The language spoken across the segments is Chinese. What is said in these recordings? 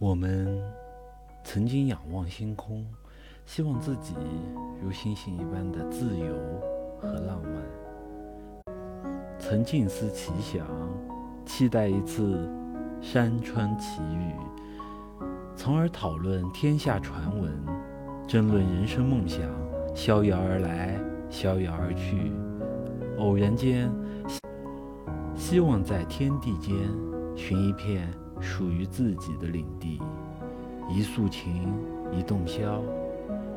我们曾经仰望星空，希望自己如星星一般的自由和浪漫；曾静思奇想，期待一次山川奇遇，从而讨论天下传闻，争论人生梦想，逍遥而来，逍遥而去。偶然间，希望在天地间寻一片。属于自己的领地，一诉情，一洞箫，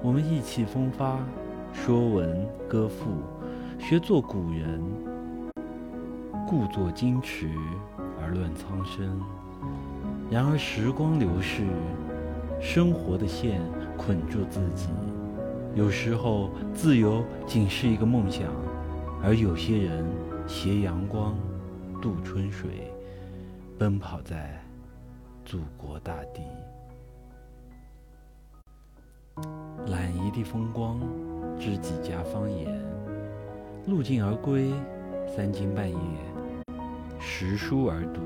我们意气风发，说文歌赋，学做古人，故作矜持而论苍生。然而时光流逝，生活的线捆住自己，有时候自由仅是一个梦想，而有些人携阳光渡春水，奔跑在。祖国大地，揽一地风光，知几家方言。路尽而归，三更半夜，拾书而读，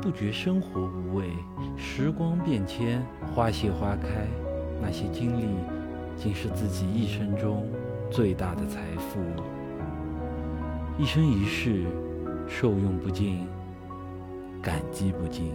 不觉生活无味。时光变迁，花谢花开，那些经历，竟是自己一生中最大的财富。一生一世，受用不尽。感激不尽。